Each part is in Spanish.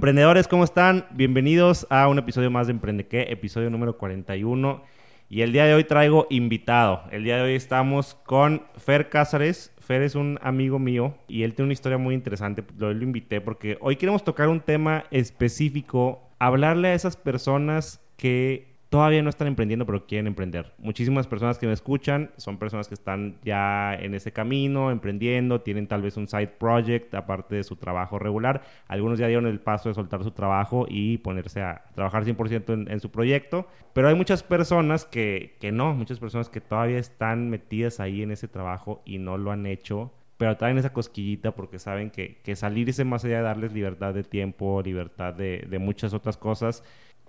Emprendedores, ¿cómo están? Bienvenidos a un episodio más de Emprende qué, episodio número 41. Y el día de hoy traigo invitado. El día de hoy estamos con Fer Cázares. Fer es un amigo mío y él tiene una historia muy interesante. Lo invité porque hoy queremos tocar un tema específico, hablarle a esas personas que todavía no están emprendiendo, pero quieren emprender. Muchísimas personas que me escuchan son personas que están ya en ese camino, emprendiendo, tienen tal vez un side project aparte de su trabajo regular. Algunos ya dieron el paso de soltar su trabajo y ponerse a trabajar 100% en, en, su proyecto, pero hay muchas personas que, que no, muchas personas que todavía están metidas ahí en ese trabajo y no lo han hecho pero traen esa cosquillita porque saben que, que salirse más allá de darles libertad de tiempo, libertad de, de muchas otras cosas,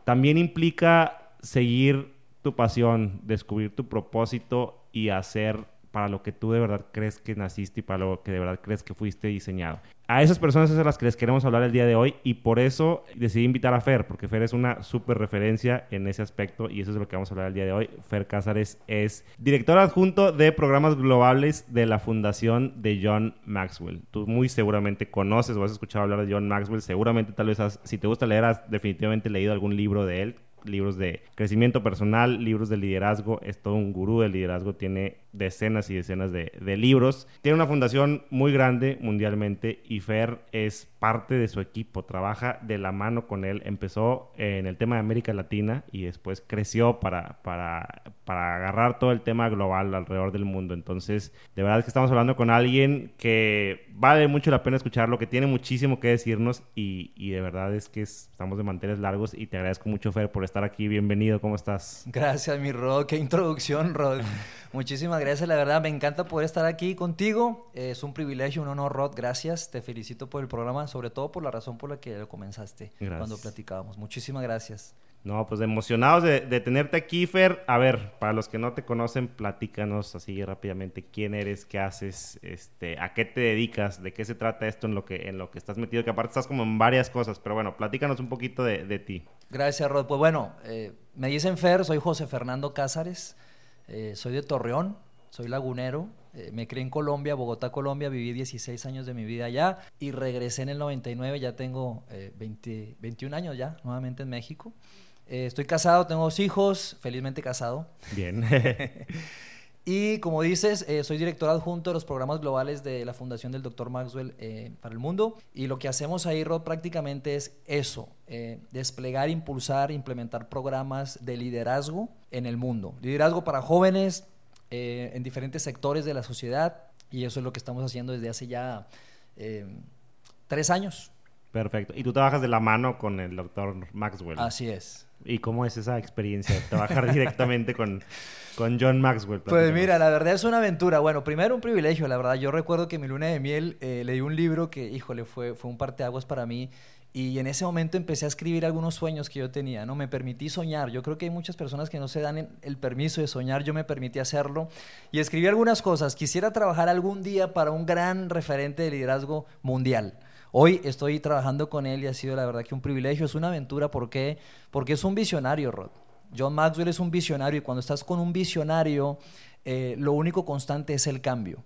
también implica seguir tu pasión, descubrir tu propósito y hacer para lo que tú de verdad crees que naciste y para lo que de verdad crees que fuiste diseñado. A esas personas es a las que les queremos hablar el día de hoy y por eso decidí invitar a Fer, porque Fer es una súper referencia en ese aspecto y eso es lo que vamos a hablar el día de hoy. Fer Cázares es director adjunto de programas globales de la fundación de John Maxwell. Tú muy seguramente conoces o has escuchado hablar de John Maxwell, seguramente tal vez si te gusta leer has definitivamente leído algún libro de él libros de crecimiento personal, libros de liderazgo, es todo un gurú del liderazgo, tiene decenas y decenas de, de, libros. Tiene una fundación muy grande mundialmente y Fer es parte de su equipo, trabaja de la mano con él. Empezó en el tema de América Latina y después creció para, para, para agarrar todo el tema global alrededor del mundo. Entonces, de verdad es que estamos hablando con alguien que vale mucho la pena escucharlo, que tiene muchísimo que decirnos y, y de verdad es que es, estamos de manteles largos y te agradezco mucho Fer por estar aquí. Bienvenido, ¿cómo estás? Gracias, mi Rod. Qué introducción, Rod. Muchísimas gracias, la verdad me encanta poder estar aquí contigo. Es un privilegio, un honor, Rod. Gracias, te felicito por el programa, sobre todo por la razón por la que lo comenzaste gracias. cuando platicábamos. Muchísimas gracias. No, pues emocionados de, de, tenerte aquí, Fer. A ver, para los que no te conocen, platícanos así rápidamente quién eres, qué haces, este, a qué te dedicas, de qué se trata esto en lo que, en lo que estás metido, que aparte estás como en varias cosas, pero bueno, platícanos un poquito de, de ti. Gracias, Rod. Pues bueno, eh, me dicen Fer, soy José Fernando Cázares. Eh, soy de Torreón, soy lagunero. Eh, me crié en Colombia, Bogotá, Colombia. Viví 16 años de mi vida allá y regresé en el 99. Ya tengo eh, 20, 21 años ya, nuevamente en México. Eh, estoy casado, tengo dos hijos, felizmente casado. Bien. y como dices, eh, soy director adjunto de los programas globales de la Fundación del Dr. Maxwell para el mundo. Y lo que hacemos ahí, Rod, prácticamente es eso, desplegar, impulsar, implementar programas de liderazgo en el mundo. Liderazgo para jóvenes eh, en diferentes sectores de la sociedad. Y eso es lo que estamos haciendo desde hace ya eh, tres años. Perfecto. Y tú trabajas de la mano con el doctor Maxwell. Así es. ¿Y cómo es esa experiencia? Trabajar directamente con, con John Maxwell. Pues mira, la verdad es una aventura. Bueno, primero un privilegio, la verdad. Yo recuerdo que mi luna de miel eh, leí un libro que, híjole, fue, fue un parteaguas para mí. Y en ese momento empecé a escribir algunos sueños que yo tenía, ¿no? Me permití soñar. Yo creo que hay muchas personas que no se dan el permiso de soñar. Yo me permití hacerlo. Y escribí algunas cosas. Quisiera trabajar algún día para un gran referente de liderazgo mundial. Hoy estoy trabajando con él y ha sido la verdad que un privilegio, es una aventura. ¿Por qué? Porque es un visionario, Rod. John Maxwell es un visionario y cuando estás con un visionario, eh, lo único constante es el cambio.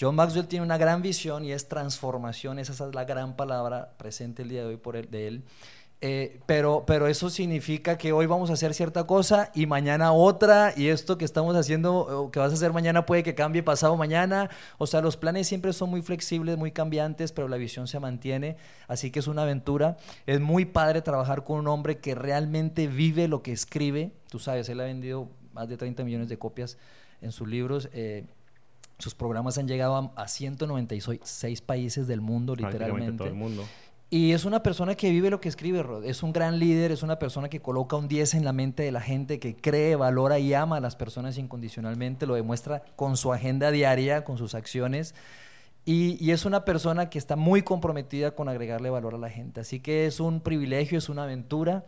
John Maxwell tiene una gran visión y es transformación, esa es la gran palabra presente el día de hoy por él, de él. Eh, pero, pero eso significa que hoy vamos a hacer cierta cosa y mañana otra, y esto que estamos haciendo, o que vas a hacer mañana puede que cambie pasado mañana. O sea, los planes siempre son muy flexibles, muy cambiantes, pero la visión se mantiene, así que es una aventura. Es muy padre trabajar con un hombre que realmente vive lo que escribe. Tú sabes, él ha vendido más de 30 millones de copias en sus libros. Eh, sus programas han llegado a, a 196 países del mundo, literalmente. todo el mundo. Y es una persona que vive lo que escribe, Rod. Es un gran líder, es una persona que coloca un 10 en la mente de la gente, que cree, valora y ama a las personas incondicionalmente. Lo demuestra con su agenda diaria, con sus acciones. Y, y, es una persona que está muy comprometida con agregarle valor a la gente. Así que es un privilegio, es una aventura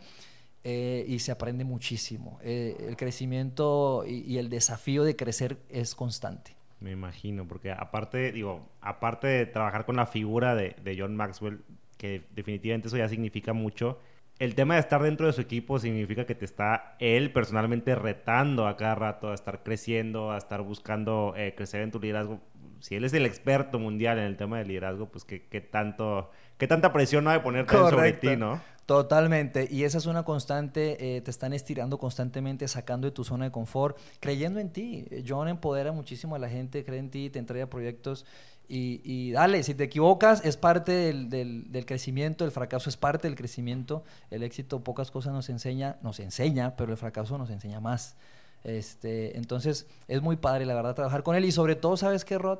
eh, y se aprende muchísimo. Eh, el crecimiento y, y el desafío de crecer es constante. Me imagino, porque aparte, digo, aparte de trabajar con la figura de, de John Maxwell, que definitivamente eso ya significa mucho. El tema de estar dentro de su equipo significa que te está él personalmente retando a cada rato a estar creciendo, a estar buscando eh, crecer en tu liderazgo. Si él es el experto mundial en el tema de liderazgo, pues qué, qué tanto ¿Qué tanta presión no hay de ponerte sobre ti, no? Totalmente. Y esa es una constante, eh, te están estirando constantemente, sacando de tu zona de confort, creyendo en ti. John empodera muchísimo a la gente, cree en ti, te entrega proyectos y, dale, si te equivocas es parte del, crecimiento, el fracaso es parte del crecimiento, el éxito pocas cosas nos enseña, nos enseña, pero el fracaso nos enseña más. Este, entonces es muy padre la verdad trabajar con él y sobre todo, ¿sabes qué, Rod?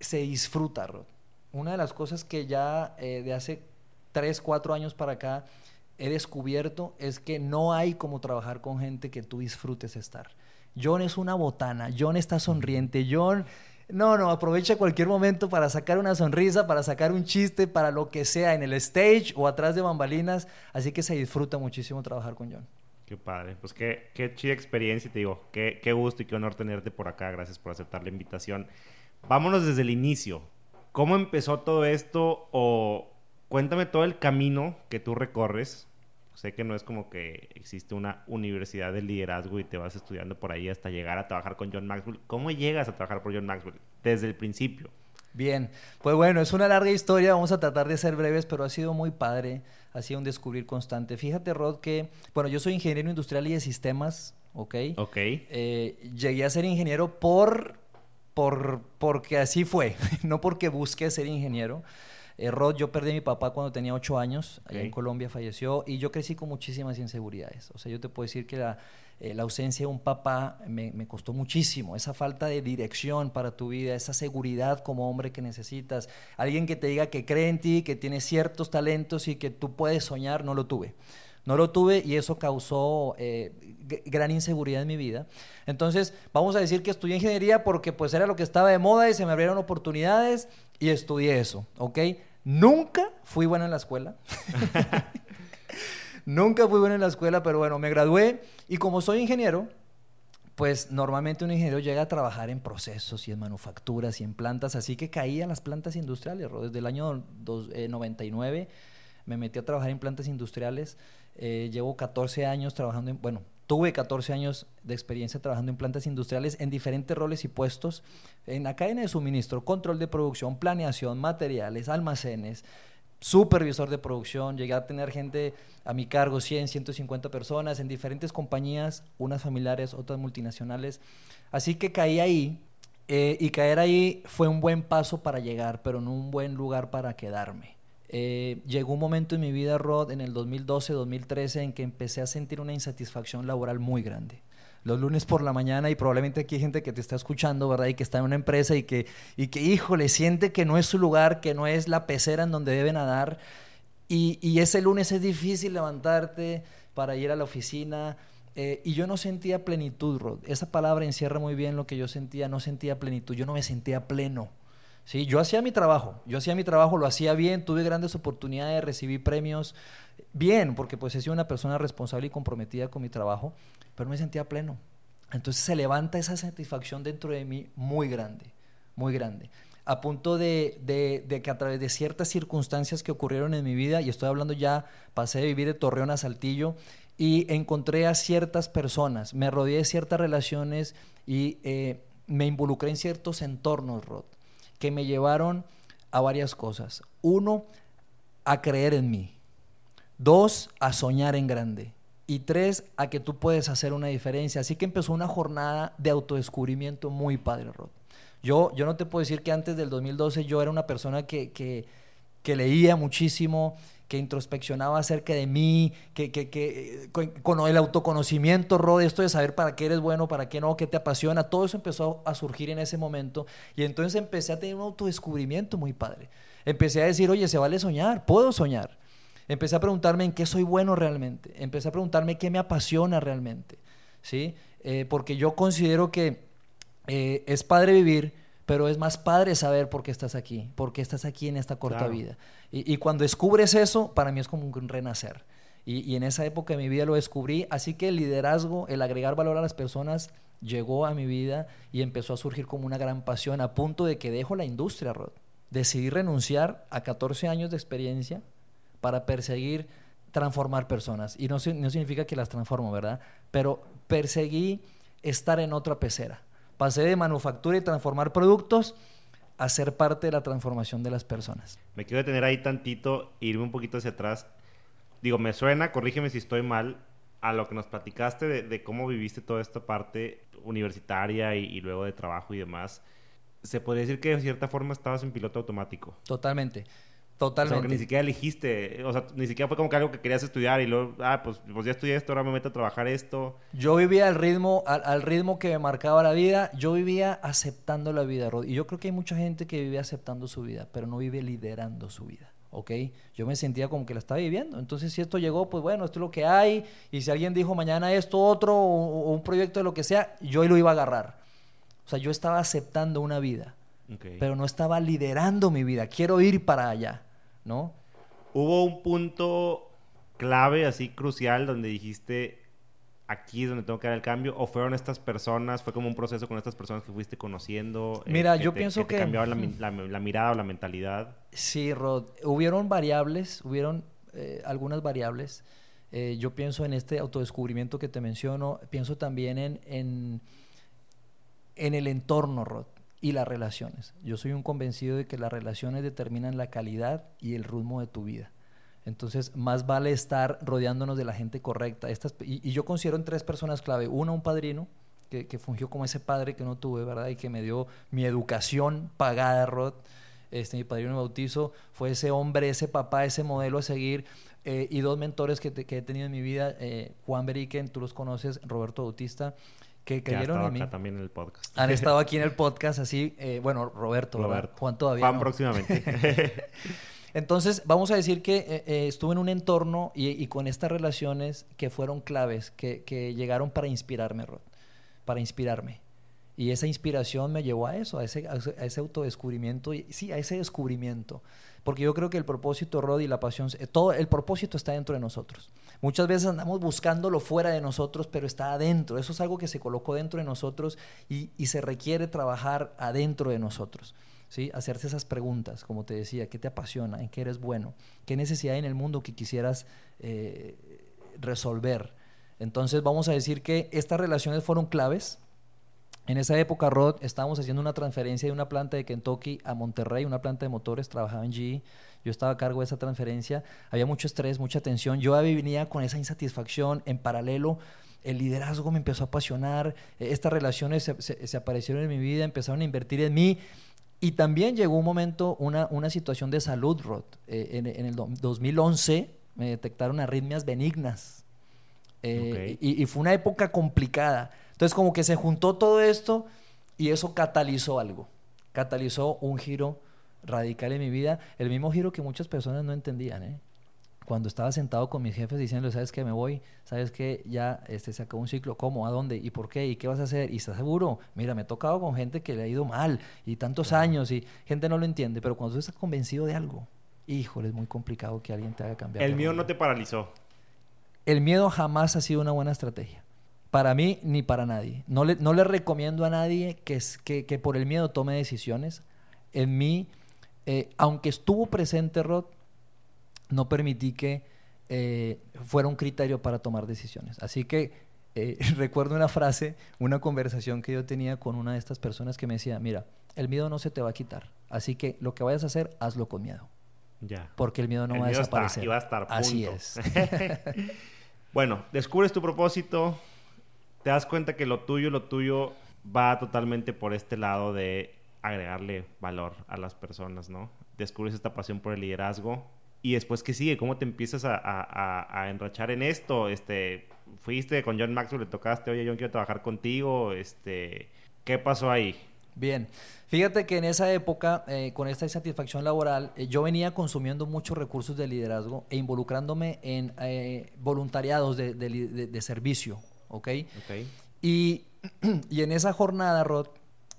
Se disfruta, Rod. Una de las cosas que ya eh, de hace 3, 4 años para acá he descubierto es que no hay como trabajar con gente que tú disfrutes estar. John es una botana, John está sonriente, John no, no, aprovecha cualquier momento para sacar una sonrisa, para sacar un chiste, para lo que sea, en el stage o atrás de bambalinas. Así que se disfruta muchísimo trabajar con John. Qué padre. Pues qué, qué chida experiencia, te digo. Qué, qué gusto y qué honor tenerte por acá. Gracias por aceptar la invitación. Vámonos desde el inicio. ¿Cómo empezó todo esto? O cuéntame todo el camino que tú recorres Sé que no es como que existe una universidad de liderazgo y te vas estudiando por ahí hasta llegar a trabajar con John Maxwell. ¿Cómo llegas a trabajar por John Maxwell desde el principio? Bien, pues bueno, es una larga historia, vamos a tratar de ser breves, pero ha sido muy padre, ha sido un descubrir constante. Fíjate, Rod, que, bueno, yo soy ingeniero industrial y de sistemas, ¿ok? Ok. Eh, llegué a ser ingeniero por, por, porque así fue, no porque busqué ser ingeniero. Eh, Rod, yo perdí a mi papá cuando tenía ocho años, allá en Colombia falleció, y yo crecí con muchísimas inseguridades. O sea, yo te puedo decir que la, eh, ausencia de un papá me, me, costó muchísimo, esa falta de dirección para tu vida, esa seguridad como hombre que necesitas, alguien que te diga que cree en ti, que tiene ciertos talentos y que tú puedes soñar, no lo tuve. No lo tuve y eso causó eh, gran inseguridad en mi vida. Entonces, vamos a decir que estudié ingeniería porque pues era lo que estaba de moda y se me abrieron oportunidades y estudié eso, ¿ok? Nunca fui bueno en la escuela. Nunca fui bueno en la escuela, pero bueno, me gradué y como soy ingeniero, pues normalmente un ingeniero llega a trabajar en procesos y en manufacturas y en plantas, así que caí en las plantas industriales. Desde el año 99 eh, me metí a trabajar en plantas industriales. Eh, llevo 14 años trabajando en, bueno, Tuve 14 años de experiencia trabajando en plantas industriales en diferentes roles y puestos en la cadena de suministro, control de producción, planeación, materiales, almacenes, supervisor de producción, llegué a tener gente a mi cargo, 100, 150 personas en diferentes compañías, unas familiares, otras multinacionales. Así que caí ahí eh, y caer ahí fue un buen paso para llegar, pero no un buen lugar para quedarme. Eh, llegó un momento en mi vida, Rod, en el 2012-2013, en que empecé a sentir una insatisfacción laboral muy grande. Los lunes por la mañana, y probablemente aquí hay gente que te está escuchando, ¿verdad? Y que está en una empresa y que, y que híjole, siente que no es su lugar, que no es la pecera en donde debe nadar. Y, y ese lunes es difícil levantarte para ir a la oficina. Eh, y yo no sentía plenitud, Rod. Esa palabra encierra muy bien lo que yo sentía. No sentía plenitud. Yo no me sentía pleno. ¿Sí? Yo hacía mi trabajo, yo hacía mi trabajo, lo hacía bien, tuve grandes oportunidades, recibí premios, bien, porque pues he sido una persona responsable y comprometida con mi trabajo, pero me sentía pleno. Entonces se levanta esa satisfacción dentro de mí muy grande, muy grande. A punto de, de, que a través de ciertas circunstancias que ocurrieron en mi vida, y estoy hablando ya, pasé de vivir de Torreón a Saltillo, y encontré a ciertas personas, me rodeé de ciertas relaciones y eh, me involucré en ciertos entornos, Rod que me llevaron a varias cosas. Uno, a creer en mí. Dos, a soñar en grande. Y tres, a que tú puedes hacer una diferencia. Así que empezó una jornada de autodescubrimiento muy padre, Rod. Yo, yo no te puedo decir que antes del 2012 yo era una persona que, que, que leía muchísimo, que introspeccionaba acerca de mí, que, que, que con, el autoconocimiento, Rod, esto de saber para qué eres bueno, para qué no, qué te apasiona, todo eso empezó a surgir en ese momento y entonces empecé a tener un autodescubrimiento muy padre. Empecé a decir, oye, se vale soñar, puedo soñar. Empecé a preguntarme en qué soy bueno realmente, empecé a preguntarme qué me apasiona realmente, ¿sí? Eh, porque yo considero que eh, es padre vivir, pero es más padre saber por qué estás aquí, por qué estás aquí en esta corta vida. Y, cuando descubres eso, para mí es como un renacer. Y, en esa época de mi vida lo descubrí, así que el liderazgo, el agregar valor a las personas, llegó a mi vida y empezó a surgir como una gran pasión, a punto de que dejo la industria, Rod. Decidí renunciar a 14 años de experiencia para perseguir transformar personas. Y no, no significa que las transformo, ¿verdad? Pero perseguí estar en otra pecera Pasé de manufactura y transformar productos a ser parte de la transformación de las personas. Me quiero detener ahí tantito, irme un poquito hacia atrás. Digo, me suena, corrígeme si estoy mal, a lo que nos platicaste de, cómo viviste toda esta parte universitaria y, luego de trabajo y demás. Se podría decir que de cierta forma estabas en piloto automático. Totalmente. Totalmente. O sea, que ni siquiera elegiste, o sea, ni siquiera fue como que algo que querías estudiar y luego, ah, pues, pues ya estudié esto, ahora me meto a trabajar esto. Yo vivía al ritmo, al, ritmo que me marcaba la vida, yo vivía aceptando la vida, Rod. Y yo creo que hay mucha gente que vive aceptando su vida, pero no vive liderando su vida. ¿ok? Yo me sentía como que la estaba viviendo. Entonces, si esto llegó, pues bueno, esto es lo que hay. Y si alguien dijo mañana esto, otro, o, un proyecto de lo que sea, yo lo iba a agarrar. O sea, yo estaba aceptando una vida, pero no estaba liderando mi vida. Quiero ir para allá, ¿no? Hubo un punto clave, así crucial, donde dijiste, aquí es donde tengo que dar el cambio? ¿O fueron estas personas, fue como un proceso con estas personas que fuiste conociendo? Eh, Mira, yo pienso que... cambiaba la, mirada o la mentalidad. Sí, Rod. Hubieron variables, hubieron eh, algunas variables. Eh, yo pienso en este autodescubrimiento que te menciono, pienso también en, en, en el entorno, Rod, y las relaciones. Yo soy un convencido de que las relaciones determinan la calidad y el ritmo de tu vida. Entonces, más vale estar rodeándonos de la gente correcta. Estas, y, yo considero en tres personas clave. Una, un padrino, que, que, fungió como ese padre que no tuve, ¿verdad? Y que me dio mi educación pagada, Rod. Este, mi padrino bautizo fue ese hombre, ese papá, ese modelo a seguir. Eh, y dos mentores que, que, he tenido en mi vida, eh, Juan Beriken, tú los conoces, Roberto Bautista, que cayeron en mí. también en el podcast. Han estado aquí en el podcast, así, eh, bueno, Roberto, Roberto. Juan todavía. Juan próximamente. Entonces, vamos a decir que eh, eh, estuve en un entorno y, con estas relaciones que fueron claves, que, llegaron para inspirarme, Rod, para inspirarme. Y esa inspiración me llevó a eso, a ese, a ese autodescubrimiento, y, sí, a ese descubrimiento. Porque yo creo que el propósito, Rod, y la pasión, eh, todo el propósito está dentro de nosotros. Muchas veces andamos buscándolo fuera de nosotros, pero está adentro. Eso es algo que se colocó dentro de nosotros y, y se requiere trabajar adentro de nosotros. ¿sí? Hacerse esas preguntas, como te decía, ¿qué te apasiona? ¿En qué eres bueno? ¿Qué necesidad hay en el mundo que quisieras eh, resolver? Entonces vamos a decir que estas relaciones fueron claves. En esa época, Rod, estábamos haciendo una transferencia de una planta de Kentucky a Monterrey, una planta de motores, trabajaba en GE. Yo estaba a cargo de esa transferencia. Había mucho estrés, mucha tensión. Yo venía con esa insatisfacción. En paralelo, el liderazgo me empezó a apasionar. Estas relaciones se, se aparecieron en mi vida, empezaron a invertir en mí. Y también llegó un momento, una, una situación de salud, Rod. Eh, en, en, el 2011 me detectaron arritmias benignas. Eh, y, fue una época complicada. Entonces como que se juntó todo esto y eso catalizó algo. Catalizó un giro radical en mi vida. El mismo giro que muchas personas no entendían. ¿eh? cuando estaba sentado con mis jefes diciendo, ¿sabes qué? Me voy, ¿sabes qué? Ya este, se acabó un ciclo, ¿cómo? ¿A dónde? ¿Y por qué? ¿Y qué vas a hacer? ¿Y estás seguro? Mira, me he tocado con gente que le ha ido mal y tantos años y gente no lo entiende, pero cuando tú estás convencido de algo, híjole, es muy complicado que alguien te haga cambiar. El miedo no te paralizó. El miedo jamás ha sido una buena estrategia. Para mí ni para nadie. No le, no le recomiendo a nadie que, que, que por el miedo tome decisiones. En mí, eh, aunque estuvo presente Rod, no permití que eh, fuera un criterio para tomar decisiones. Así que eh, recuerdo una frase, una conversación que yo tenía con una de estas personas que me decía, mira, el miedo no se te va a quitar, así que lo que vayas a hacer, hazlo con miedo. Ya. Porque el miedo no va a desaparecer. y va a estar. Así es. bueno, descubres tu propósito, te das cuenta que lo tuyo, lo tuyo va totalmente por este lado de agregarle valor a las personas, ¿no? Descubres esta pasión por el liderazgo, y después, ¿qué sigue? ¿Cómo te empiezas a, a, enrachar en esto? Este, fuiste con John Maxwell, le tocaste, oye, yo quiero trabajar contigo. Este, ¿Qué pasó ahí? Bien, fíjate que en esa época, eh, con esta insatisfacción laboral, eh, yo venía consumiendo muchos recursos de liderazgo e involucrándome en eh, voluntariados de, servicio, ¿ok? okay. Y, y en esa jornada, Rod,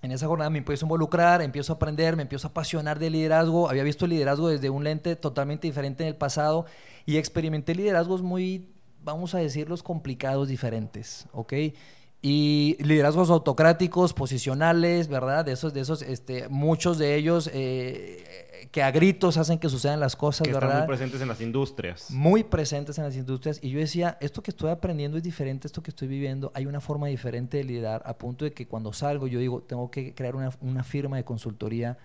en esa jornada me empiezo a involucrar, empiezo a aprender, me empiezo a apasionar de liderazgo. Había visto el liderazgo desde un lente totalmente diferente en el pasado y experimenté liderazgos muy, vamos a decirlos, complicados, diferentes, ¿ok? Y liderazgos autocráticos, posicionales, ¿verdad? De esos, de esos, este, muchos de ellos eh, que a gritos hacen que sucedan las cosas, que ¿verdad? Están muy presentes en las industrias. Muy presentes en las industrias. Y yo decía, esto que estoy aprendiendo es diferente, esto que estoy viviendo, hay una forma diferente de liderar, a punto de que cuando salgo yo digo, tengo que crear una, una firma de consultoría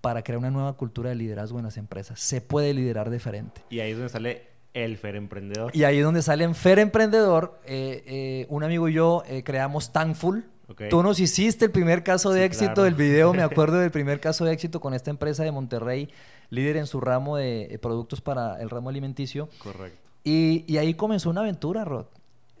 para crear una nueva cultura de liderazgo en las empresas. Se puede liderar diferente. Y ahí es donde sale el Fer Emprendedor. Y ahí es donde sale en Fer Emprendedor. Eh, eh, un amigo y yo eh, creamos Thankful. Ok. Tú nos hiciste el primer caso de Sí, éxito claro. del video, me acuerdo del primer caso de éxito con esta empresa de Monterrey, líder en su ramo de eh, productos para el ramo alimenticio. Correcto. Y, y ahí comenzó una aventura, Rod.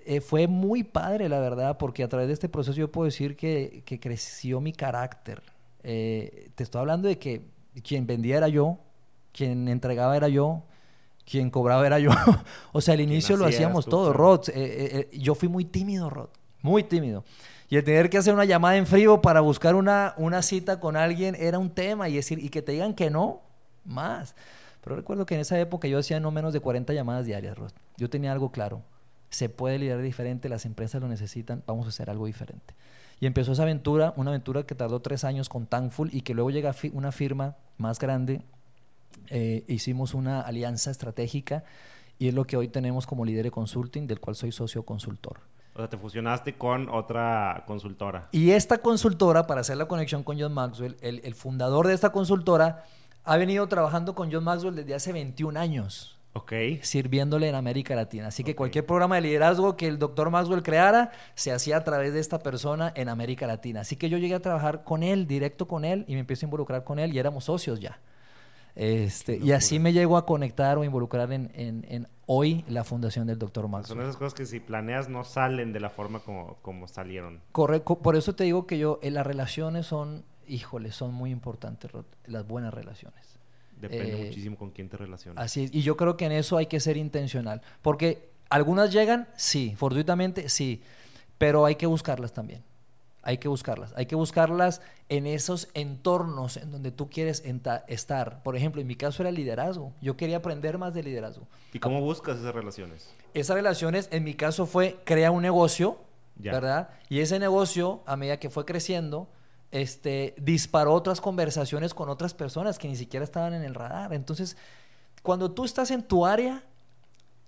Eh, fue muy padre, la verdad, porque a través de este proceso yo puedo decir que, que creció mi carácter. Eh, te estoy hablando de que quien vendía era yo, quien entregaba era yo, quien cobraba era yo. o sea, al inicio lo hacíamos tú, todo. Rod. Eh, eh, eh, yo fui muy tímido, Rod. Muy tímido. Y el tener que hacer una llamada en frío para buscar una, una cita con alguien era un tema. Y decir, y que te digan que no, más. Pero recuerdo que en esa época yo hacía no menos de 40 llamadas diarias, Rod. Yo tenía algo claro. Se puede liderar diferente, las empresas lo necesitan, vamos a hacer algo diferente. Y empezó esa aventura, una aventura que tardó tres años con Thankful y que luego llega fi- una firma más grande. Eh, hicimos una alianza estratégica y es lo que hoy tenemos como líder de consulting, del cual soy socio consultor. O sea, te fusionaste con otra consultora. Y esta consultora, para hacer la conexión con John Maxwell, el, el fundador de esta consultora ha venido trabajando con John Maxwell desde hace 21 años, Ok. sirviéndole en América Latina. Así que Ok. cualquier programa de liderazgo que el doctor Maxwell creara, se hacía a través de esta persona en América Latina. Así que yo llegué a trabajar con él, directo con él, y me empiezo a involucrar con él, y éramos socios ya. Este, y así me llego a conectar o involucrar en, en- en hoy la fundación del doctor Son Maxwell. esas cosas que si planeas no salen de la forma como, como salieron. Correcto, por eso te digo que yo, eh, las relaciones son, híjole, son muy importantes, las buenas relaciones. Depende Eh, muchísimo con quién te relacionas. Así es, y yo creo que en eso hay que ser intencional, porque algunas llegan, sí, fortuitamente, sí, pero hay que buscarlas también. Hay que buscarlas. Hay que buscarlas en esos entornos en donde tú quieres estar. Por ejemplo, en mi caso era el liderazgo. Yo quería aprender más de liderazgo. ¿Y cómo buscas esas relaciones? Esas relaciones, en mi caso, fue crear un negocio, Ya. ¿verdad? Y ese negocio, a medida que fue creciendo, este, disparó otras conversaciones con otras personas que ni siquiera estaban en el radar. Entonces, cuando tú estás en tu área,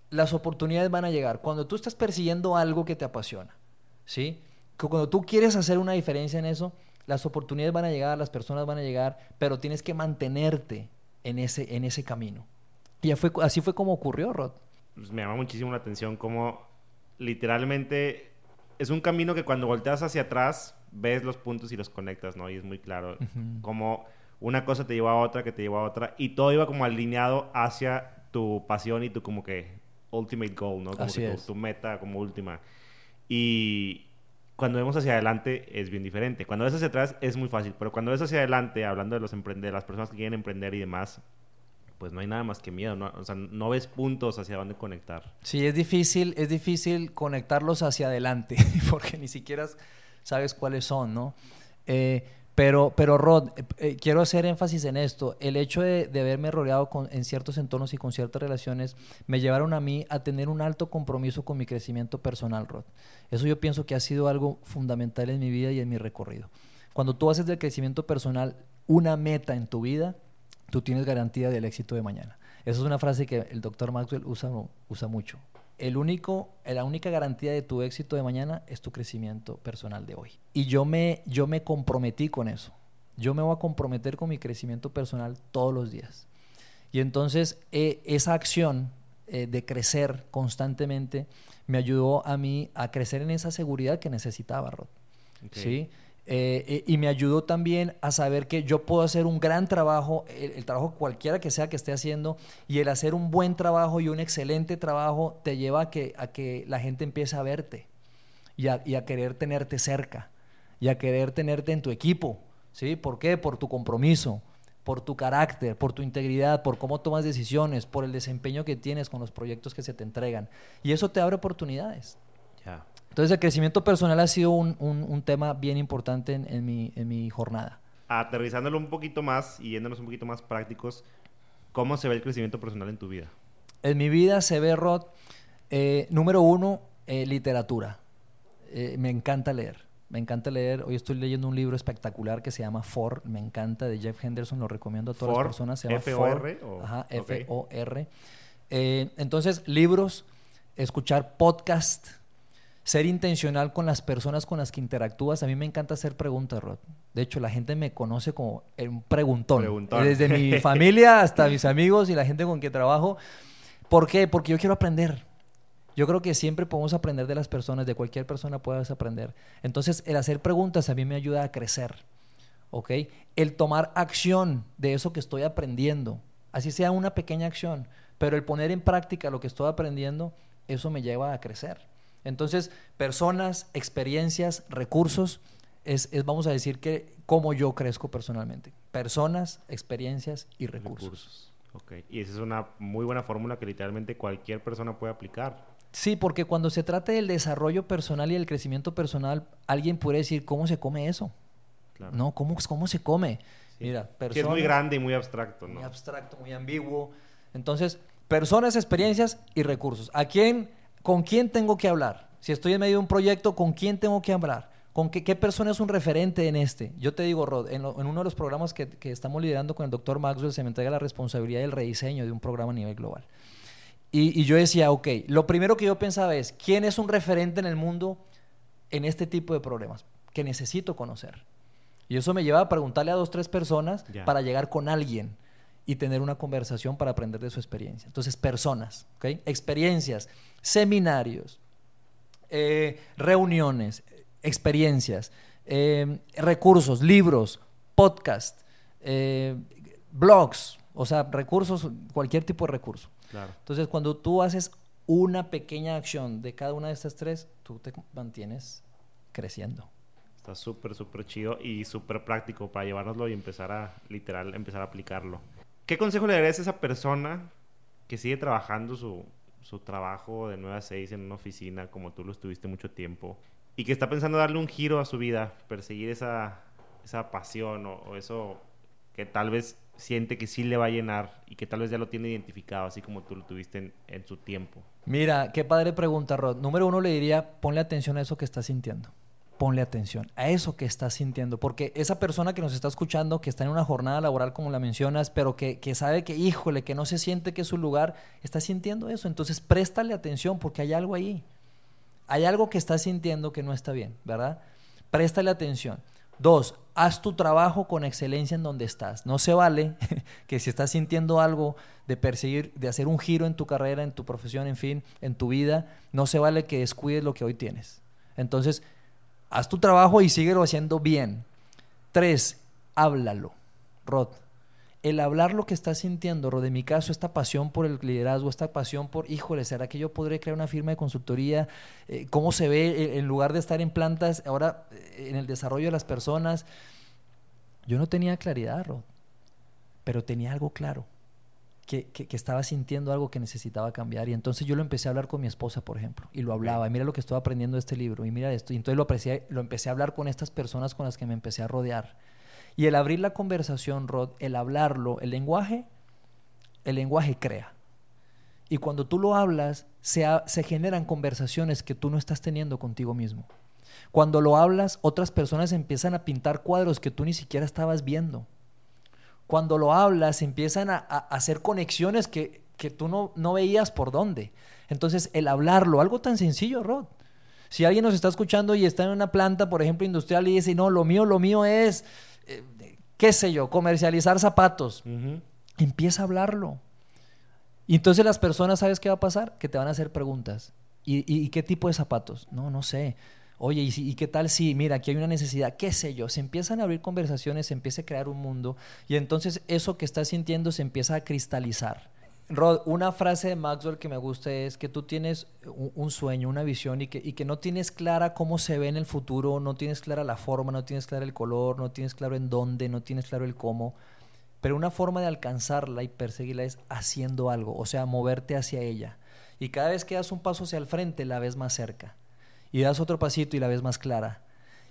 las oportunidades van a llegar. Cuando tú estás persiguiendo algo que te apasiona, ¿sí? Que Cuando tú quieres hacer una diferencia en eso, las oportunidades van a llegar, las personas van a llegar, pero tienes que mantenerte en ese, en ese camino. Y ya fue, así fue como ocurrió, Rod. Pues me llama muchísimo la atención cómo literalmente es un camino que cuando volteas hacia atrás ves los puntos y los conectas, ¿no? Y es muy claro Ujú. cómo una cosa te llevó a otra, que te llevó a otra, y todo iba como alineado hacia tu pasión y tu como que ultimate goal, ¿no? Como Así que tu, es. tu meta como última. Y cuando vemos hacia adelante es bien diferente. Cuando ves hacia atrás es muy fácil, pero cuando ves hacia adelante, hablando de los emprendedores, las personas que quieren emprender y demás, pues no hay nada más que miedo, ¿no? O sea, no ves puntos hacia dónde conectar. Sí, es difícil, es difícil conectarlos hacia adelante, porque ni siquiera sabes cuáles son, ¿no? Eh, pero, pero Rod, eh, eh, quiero hacer énfasis en esto. El hecho de, haberme rodeado con- en ciertos entornos y con ciertas relaciones me llevaron a mí a tener un alto compromiso con mi crecimiento personal, Rod. Eso yo pienso que ha sido algo fundamental en mi vida y en mi recorrido. Cuando tú haces del crecimiento personal una meta en tu vida, tú tienes garantía del éxito de mañana. Esa es una frase que el doctor Maxwell usa mucho. El único, la única garantía de tu éxito de mañana es tu crecimiento personal de hoy. Y yo me, yo me comprometí con eso. Yo me voy a comprometer con mi crecimiento personal todos los días. Y entonces eh, esa acción eh, de crecer constantemente me ayudó a mí a crecer en esa seguridad que necesitaba, Rod. Ok. ¿sí? Eh, y me ayudó también a saber que yo puedo hacer un gran trabajo, el, trabajo cualquiera que sea que esté haciendo, y el hacer un buen trabajo y un excelente trabajo te lleva a que, a que la gente empiece a verte y a, y a querer tenerte cerca y a querer tenerte en tu equipo. ¿sí? ¿Por qué? Por tu compromiso, por tu carácter, por tu integridad, por cómo tomas decisiones, por el desempeño que tienes con los proyectos que se te entregan. Y eso te abre oportunidades. Ya. Entonces el crecimiento personal ha sido un, un- un tema bien importante en, en mi, en mi jornada. Aterrizándolo un poquito más y yéndonos un poquito más prácticos, ¿cómo se ve el crecimiento personal en tu vida? En mi vida se ve, Rod, eh, número uno, eh, literatura. Eh, me encanta leer. Me encanta leer. Hoy estoy leyendo un libro espectacular que se llama For. Me encanta, de Jeff Henderson. Lo recomiendo a todas For, las personas. Se llama F-O-R, For. Ajá. F-O-R. Eh, entonces, libros, escuchar podcast. Ser intencional con las personas con las que interactúas. A mí me encanta hacer preguntas, Rod. De hecho, la gente me conoce como un preguntón. Preguntón. Desde mi familia hasta mis amigos y la gente con quien trabajo. ¿Por qué? Porque yo quiero aprender. Yo creo que siempre podemos aprender de las personas, de cualquier persona puedes aprender. Entonces, el hacer preguntas a mí me ayuda a crecer. ¿Ok? El tomar acción de eso que estoy aprendiendo, así sea una pequeña acción, pero el poner en práctica lo que estoy aprendiendo, eso me lleva a crecer. Entonces, personas, experiencias, recursos, es, vamos a decir que cómo yo crezco personalmente. Personas, experiencias y recursos. recursos. Okay. Y esa es una muy buena fórmula que literalmente cualquier persona puede aplicar. Sí, porque cuando se trata del desarrollo personal y el crecimiento personal, alguien puede decir, ¿cómo se come eso? No, ¿cómo, cómo se come? Mira, Que es muy grande y muy abstracto, ¿no? Muy abstracto, muy ambiguo. Entonces, personas, experiencias y recursos. ¿A quién ¿Con quién tengo que hablar? Si estoy en medio de un proyecto, ¿con quién tengo que hablar? ¿Con qué, persona es un referente en este? Yo te digo, Rod, en, uno de los programas que, estamos liderando con el doctor Maxwell se me entrega la responsabilidad del rediseño de un programa a nivel global. Y, yo decía, ok, lo primero que yo pensaba es, ¿quién es un referente en el mundo en este tipo de problemas que necesito conocer? Y eso me lleva a preguntarle a dos, tres personas para llegar con alguien y tener una conversación para aprender de su experiencia. Entonces, personas, ¿ok? Experiencias, seminarios, eh, reuniones, experiencias, eh, recursos, libros, podcast, eh, blogs, o sea, recursos, cualquier tipo de recurso. Entonces, cuando tú haces una pequeña acción de cada una de estas tres, tú te mantienes creciendo. Está súper, súper chido y súper práctico para llevárnoslo y empezar a, literal, empezar a aplicarlo. ¿Qué consejo le darías a esa persona que sigue trabajando su, trabajo de 9 a 6 en una oficina como tú lo estuviste mucho tiempo y que está pensando darle un giro a su vida, perseguir esa, esa pasión o, eso que tal vez siente que sí le va a llenar y que tal vez ya lo tiene identificado, así como tú lo tuviste en, en su tiempo? Mira, qué padre pregunta, Rod. Número uno le diría, ponle atención a eso que estás sintiendo ponle atención a eso que estás sintiendo, porque esa persona que nos está escuchando, que está en una jornada laboral como la mencionas, pero que, sabe que, híjole, que no se siente que es su lugar, está sintiendo eso. Entonces, préstale atención porque hay algo ahí. Hay algo que está sintiendo que no está bien, ¿verdad? Préstale atención. Dos, haz tu trabajo con excelencia en donde estás. No se vale que si estás sintiendo algo de perseguir, de hacer un giro en tu carrera, en tu profesión, en fin, en tu vida, no se vale que descuides lo que hoy tienes. Entonces, Haz tu trabajo y síguelo haciendo bien. Tres, háblalo. Rod, el hablar lo que estás sintiendo, Rod, en mi caso, esta pasión por el liderazgo, esta pasión por, híjole, ¿será que yo podré crear una firma de consultoría? Eh, ¿Cómo se ve eh, en lugar de estar en plantas, ahora eh, en el desarrollo de las personas? Yo no tenía claridad, Rod, pero tenía algo claro que, estaba sintiendo algo que necesitaba cambiar. Y entonces yo lo empecé a hablar con mi esposa, por ejemplo, y lo hablaba. Y mira lo que estoy aprendiendo de este libro, y mira esto. Y entonces lo, aprecié, lo empecé a hablar con estas personas con las que me empecé a rodear. Y el abrir la conversación, Rod, el hablarlo, el lenguaje, el lenguaje crea. Y cuando tú lo hablas, se, se generan conversaciones que tú no estás teniendo contigo mismo. Cuando lo hablas, otras personas empiezan a pintar cuadros que tú ni siquiera estabas viendo cuando lo hablas, empiezan a, hacer conexiones que, tú no, no, veías por dónde. Entonces, el hablarlo, algo tan sencillo, Rod. Si alguien nos está escuchando y está en una planta, por ejemplo, industrial y dice, no, lo mío, lo mío es, eh, qué sé yo, comercializar zapatos, empieza a hablarlo. Y entonces las personas, ¿sabes qué va a pasar? Que te van a hacer preguntas. ¿Y, y qué tipo de zapatos? No, no sé. Oye, ¿y, qué tal si, mira, aquí hay una necesidad, qué sé yo? Se empiezan a abrir conversaciones, se empieza a crear un mundo y entonces eso que estás sintiendo se empieza a cristalizar. Rod, una frase de Maxwell que me gusta es que tú tienes un, sueño, una visión y que, y que no tienes clara cómo se ve en el futuro, no tienes clara la forma, no tienes clara el color, no tienes claro en dónde, no tienes claro el cómo, pero una forma de alcanzarla y perseguirla es haciendo algo, o sea, moverte hacia ella. Y cada vez que das un paso hacia el frente, la ves más cerca y das otro pasito y la ves más clara.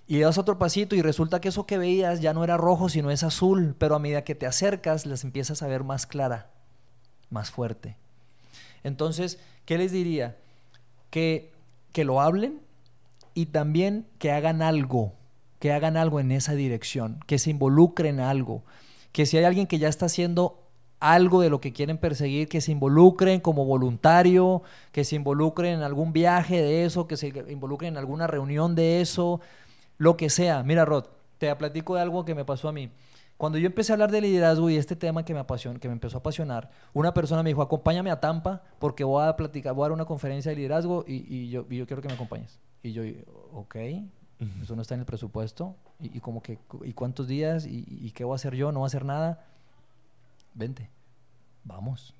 Y das otro pasito y resulta que eso que veías ya no era rojo, sino es azul, pero a medida que te acercas las empiezas a ver más clara, más fuerte. Entonces, ¿qué les diría? Que, que lo hablen y también que hagan algo, que hagan algo en esa dirección, que se involucren en algo, que si hay alguien que ya está haciendo algo de lo que quieren perseguir, que se involucren como voluntario, que se involucren en algún viaje de eso, que se involucren en alguna reunión de eso, lo que sea. Mira, Rod, te platico de algo que me pasó a mí. Cuando yo empecé a hablar de liderazgo y este tema que me apasiona, que me empezó a apasionar, una persona me dijo, acompáñame a Tampa porque voy a platicar, voy a dar una conferencia de liderazgo y, yo, yo, quiero que me acompañes. Y yo, ok, eso no está en el presupuesto. Y, como que, ¿y cuántos días? ¿Y, ¿Y, qué voy a hacer yo? ¿No voy a hacer nada? Vente, vamos.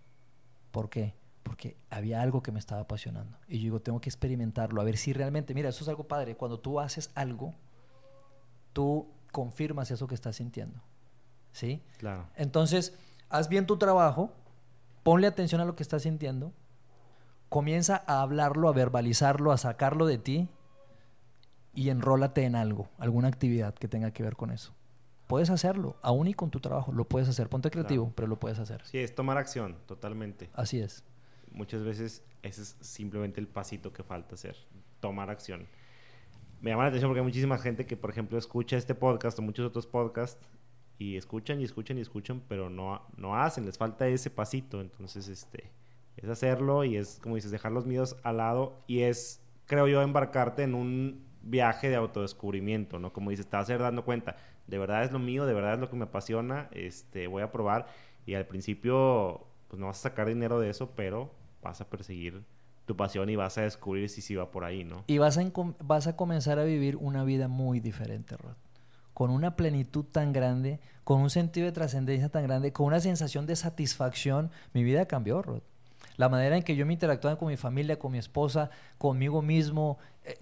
¿Por qué? Porque había algo que me estaba apasionando. Y yo digo, tengo que experimentarlo, a ver si realmente, mira, eso es algo padre. Cuando tú haces algo, tú confirmas eso que estás sintiendo. ¿sí? Claro. Entonces, haz bien tu trabajo, ponle atención a lo que estás sintiendo, comienza a hablarlo, a verbalizarlo, a sacarlo de ti y enrólate en algo, alguna actividad que tenga que ver con eso. Puedes hacerlo, aún y con tu trabajo, lo puedes hacer. Ponte creativo, pero lo puedes hacer. Sí, es tomar acción, totalmente. Así es. Muchas veces ese es simplemente el pasito que falta hacer, tomar acción. Me llama la atención porque hay muchísima gente que, por ejemplo, escucha este podcast o muchos otros podcasts y escuchan y escuchan y escuchan, pero no, no hacen, les falta ese pasito. Entonces, este, es hacerlo y es, como dices, dejar los miedos al lado y es, creo yo, embarcarte en un viaje de autodescubrimiento, ¿no? Como dices, te vas a ir dando cuenta, de verdad es lo mío, de verdad es lo que me apasiona, este, voy a probar y al principio, pues no vas a sacar dinero de eso, pero vas a perseguir tu pasión y vas a descubrir si sí va por ahí, ¿no? Y vas a, vas a comenzar a vivir una vida muy diferente, Rod con una plenitud tan grande, con un sentido de trascendencia tan grande, con una sensación de satisfacción, mi vida cambió, Rod. La manera en que yo me interactuaba con mi familia, con mi esposa, conmigo mismo,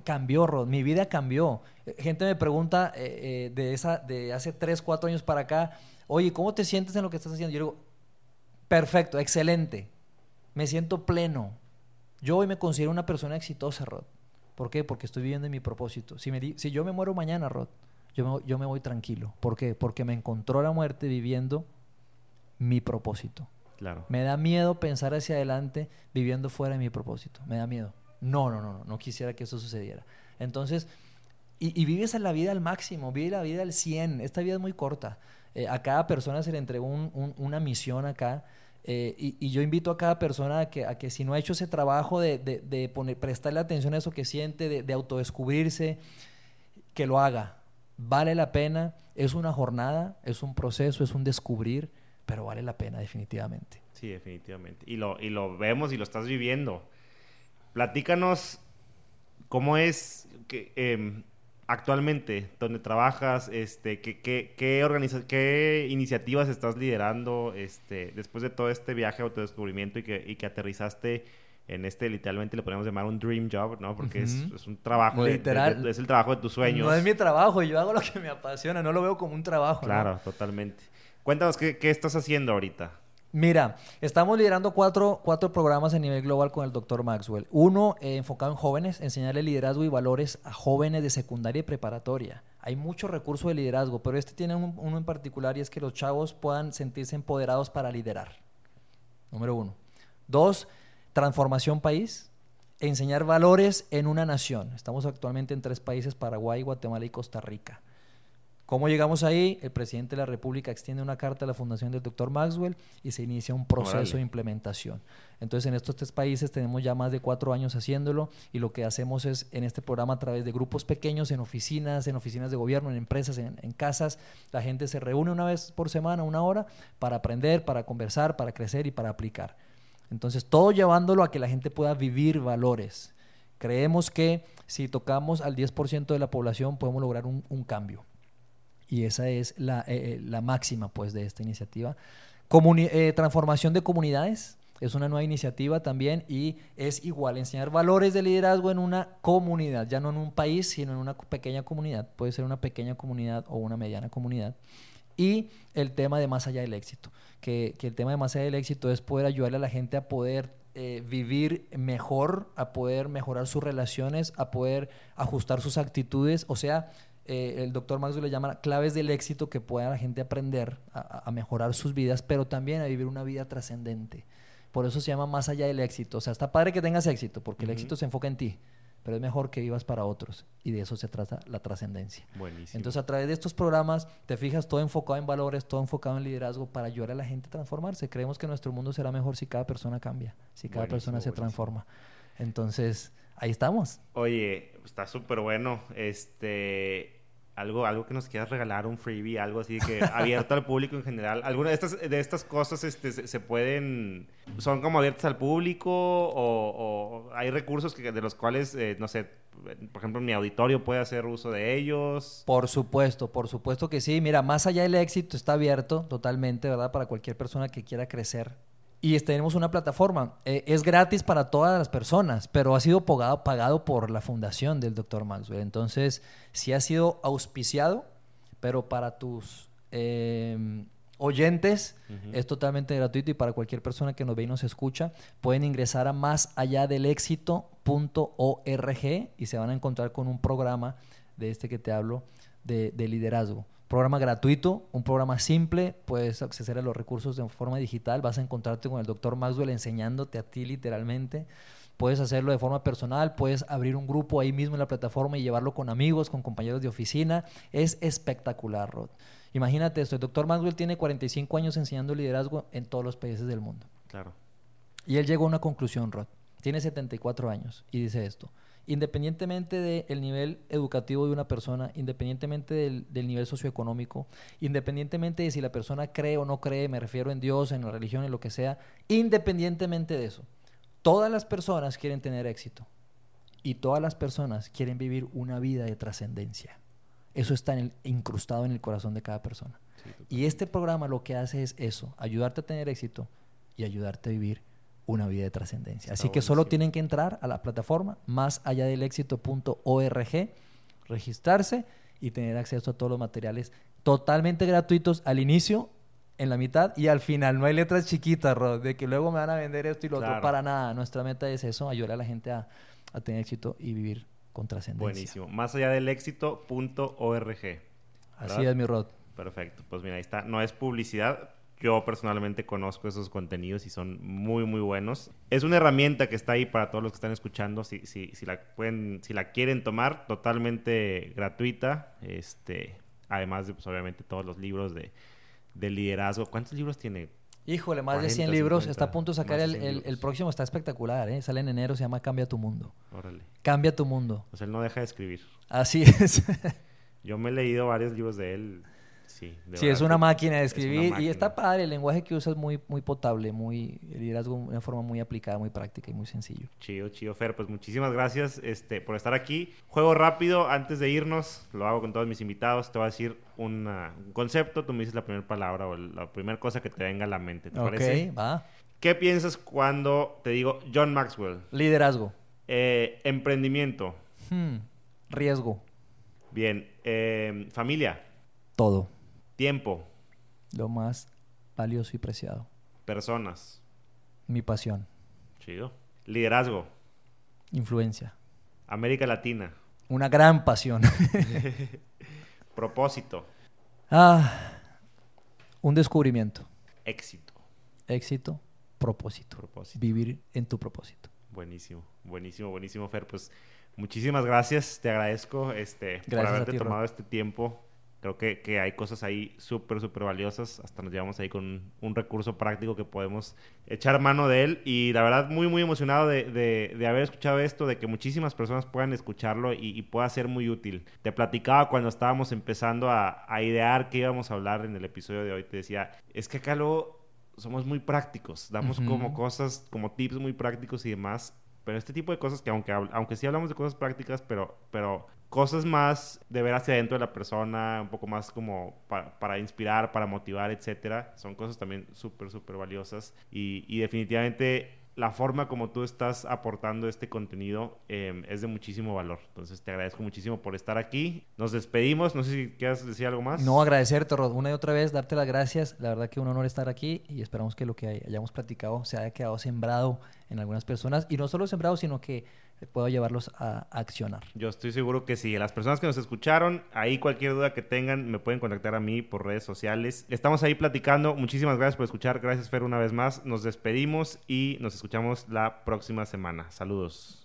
cambió, Rod. Mi vida cambió. Eh, gente me pregunta eh, de, esa, de hace 3, 4 años para acá, oye, ¿cómo te sientes en lo que estás haciendo? Yo digo, perfecto, excelente. Me siento pleno. Yo hoy me considero una persona exitosa, Rod. ¿Por qué? Porque estoy viviendo en mi propósito. Si, me, si yo me muero mañana, Rod, yo me, voy tranquilo. ¿Por qué? Porque me encontró la muerte viviendo mi propósito. Claro. Me da miedo pensar hacia adelante viviendo fuera de mi propósito. Me da miedo. No, no, no, no, quisiera que eso sucediera. Entonces, y, vives la vida al máximo, vive la vida al 100. Esta vida es muy corta. Eh, a cada persona se le entregó una misión acá. Eh, y, yo invito a cada persona a que, si no ha hecho ese trabajo de, de, poner, prestarle atención a eso que siente, de, de autodescubrirse, que lo haga vale la pena, es una jornada, es un proceso, es un descubrir, pero vale la pena definitivamente. Sí, definitivamente. Y lo, y lo vemos y lo estás viviendo. Platícanos cómo es que, em, actualmente donde trabajas, este, qué, qué, qué, qué iniciativas estás liderando este, después de todo este viaje de autodescubrimiento y que, y que aterrizaste en este literalmente le podemos llamar un dream job, ¿no? Porque es, es, un trabajo, Literal, es el trabajo de tus sueños. No es mi trabajo, yo hago lo que me apasiona, no lo veo como un trabajo. Claro, totalmente. Cuéntanos qué, qué, estás haciendo ahorita. Mira, estamos liderando cuatro, cuatro programas a nivel global con el doctor Maxwell. Uno eh, enfocado en jóvenes, enseñarle liderazgo y valores a jóvenes de secundaria y preparatoria. Hay mucho recurso de liderazgo, pero este tiene uno en particular y es que los chavos puedan sentirse empoderados para liderar. Número uno. Dos, Transformación país, enseñar valores en una nación. Estamos actualmente en tres países, Paraguay, Guatemala y Costa Rica. ¿Cómo llegamos ahí? El presidente de la República extiende una carta a la fundación del doctor Maxwell y se inicia un proceso de implementación. Entonces, en estos tres países tenemos ya más de cuatro años haciéndolo y lo que hacemos es en este programa a través de grupos pequeños, en oficinas, en oficinas de gobierno, en empresas, en, en casas, la gente se reúne una vez por semana, una hora, para aprender, para conversar, para crecer y para aplicar. Entonces, todo llevándolo a que la gente pueda vivir valores. Creemos que si tocamos al 10% de la población podemos lograr un, cambio. Y esa es la, eh, eh, la, máxima pues, de esta iniciativa. Eh, transformación de comunidades es una nueva iniciativa también y es igual enseñar valores de liderazgo en una comunidad, ya no en un país, sino en una pequeña comunidad. Puede ser una pequeña comunidad o una mediana comunidad. Y el tema de más allá del éxito que, el tema de más allá del éxito es poder ayudarle a la gente a poder vivir mejor, a poder mejorar sus relaciones, a poder ajustar sus actitudes. O sea, eh, el doctor Maxwell le llama claves del éxito que pueda la gente aprender a, mejorar sus vidas, pero también a vivir una vida trascendente. Por eso se llama más allá del éxito. O sea, está padre que tengas éxito, porque el éxito se enfoca en ti. pero es mejor que vivas para otros. Y de eso se trata la trascendencia. Buenísimo. Entonces, a través de estos programas, te fijas todo enfocado en valores, todo enfocado en liderazgo para ayudar a la gente a transformarse. Creemos que nuestro mundo será mejor si cada persona cambia, si cada Buenísimo, persona se buenísimo. transforma. Entonces, ahí estamos. Oye, está súper bueno. Este, algo, algo que nos quieras regalar, un freebie, algo así que abierto al público en general. Algunas de estas, de estas cosas este, se, se pueden, son como abiertas al público o, o hay recursos que, de los cuales, eh, no sé, por ejemplo, mi auditorio puede hacer uso de ellos. Por supuesto, por supuesto que sí. Mira, más allá del éxito está abierto totalmente, ¿verdad? Para cualquier persona que quiera crecer. Y es- tenemos una plataforma. Eh, es gratis para todas las personas, pero ha sido pagado, pagado por la fundación del Dr. Maxwell. Entonces, sí ha sido auspiciado, pero para tus eh, oyentes es totalmente gratuito y para cualquier persona que nos ve y nos escucha, pueden ingresar a más allá del éxito.org y se van a encontrar con un programa de este que te hablo de, de liderazgo. Programa gratuito, un programa simple, puedes acceder a los recursos de forma digital, vas a encontrarte con el doctor Maxwell enseñándote a ti literalmente. Puedes hacerlo de forma personal, puedes abrir un grupo ahí mismo en la plataforma y llevarlo con amigos, con compañeros de oficina. Es espectacular, Rod. Imagínate esto, el doctor Maxwell tiene 45 años enseñando liderazgo en todos los países del mundo. Claro. Y él llegó a una conclusión, Rod. Tiene 74 años y dice esto. Independientemente del nivel educativo de una persona, independientemente del, del nivel socioeconómico, independientemente de si la persona cree o no cree, me refiero en Dios, en la religión, en lo que sea, independientemente de eso, todas las personas quieren tener éxito y todas las personas quieren vivir una vida de trascendencia. Eso está en el- incrustado en el corazón de cada persona. Sí. Y este programa lo que hace es eso, ayudarte a tener éxito y ayudarte a vivir una vida de trascendencia. Así que solo tienen que entrar a la plataforma más allá del éxito.org, registrarse y tener acceso a todos los materiales totalmente gratuitos al inicio, en la mitad y al final. No hay letras chiquitas, Rod, de que luego me van a vender esto y lo otro. Para nada. Nuestra meta es eso, ayudar a la gente a, a tener éxito y vivir con trascendencia. Buenísimo. Más allá del éxito.org. Así es, mi Rod. Perfecto, pues mira, ahí está. No es publicidad. Yo personalmente conozco esos contenidos y son muy, muy buenos. Es una herramienta que está ahí para todos los que están escuchando. Si, si, si, la, pueden, si la quieren tomar, totalmente gratuita. Este, además de, pues, obviamente, todos los libros de, de liderazgo. ¿Cuántos libros tiene? Híjole, más de 40, 100 libros. 50, Está a punto de sacar el, de 100 el- libros. el próximo, está espectacular, ¿eh? Sale en enero, se llama Cambia tu mundo. Órale. Cambia tu mundo. Pues él no deja de escribir. Así es. Yo me he leído varios libros de él. Sí, de sí, es una máquina de es escribir y está padre. El lenguaje que usa es muy, muy potable, muy el liderazgo de una forma muy aplicada, muy práctica y muy sencillo. Chido, chido, Fer. Pues muchísimas gracias este, por estar aquí. Juego rápido, antes de irnos, lo hago con todos mis invitados. Te voy a decir una- un concepto, tú me dices la primera palabra o la primera cosa que te venga a la mente. ¿Te ok, parece? va. ¿Qué piensas cuando te digo John Maxwell? Liderazgo. Eh, emprendimiento. Hmm, Riesgo. Bien. Eh, familia. Todo. Tiempo. Lo más valioso y preciado. Personas. Mi pasión. Chido. Liderazgo. Influencia. América Latina. Una gran pasión. Propósito. ah, un descubrimiento. Éxito. Éxito. Propósito. Propósito. Vivir en tu propósito. Buenísimo, buenísimo, buenísimo, Fer. Pues muchísimas gracias, te agradezco este, por Gracias haberte ti, tomado este tiempo. Creo que, que hay cosas ahí súper, súper valiosas. Hasta nos llevamos ahí con un, un recurso práctico que podemos echar mano de él. Y la verdad, muy, muy emocionado de, de- de haber escuchado esto, de que muchísimas personas puedan escucharlo y, y pueda ser muy útil. Te platicaba cuando estábamos empezando a, a idear qué íbamos a hablar en el episodio de hoy. Te decía, es que acá luego somos muy prácticos. Damos como cosas, como tips muy prácticos y demás. Pero este tipo de cosas que aunque, aunque sí hablamos de cosas prácticas, pero, pero cosas más de ver hacia adentro de la persona, un poco más como pa- para inspirar, para motivar, etcétera, son cosas también súper, súper valiosas. Y, y definitivamente la forma como tú estás aportando este contenido eh, es de muchísimo valor. Entonces te agradezco muchísimo por estar aquí. Nos despedimos. No sé si quieras decir algo más. No, agradecerte, Rod, una y otra vez, darte las gracias. La verdad que un honor estar aquí y esperamos que lo que hay- hayamos platicado se haya quedado sembrado en algunas personas y no solo sembrado, sino que pueda llevarlos a, a accionar. Yo estoy seguro que sí. Las personas que nos escucharon, ahí cualquier duda que tengan, me pueden contactar a mí por redes sociales. Estamos ahí platicando. Muchísimas gracias por escuchar. Gracias, Fer, una vez más. Nos despedimos y nos escuchamos la próxima semana. Saludos.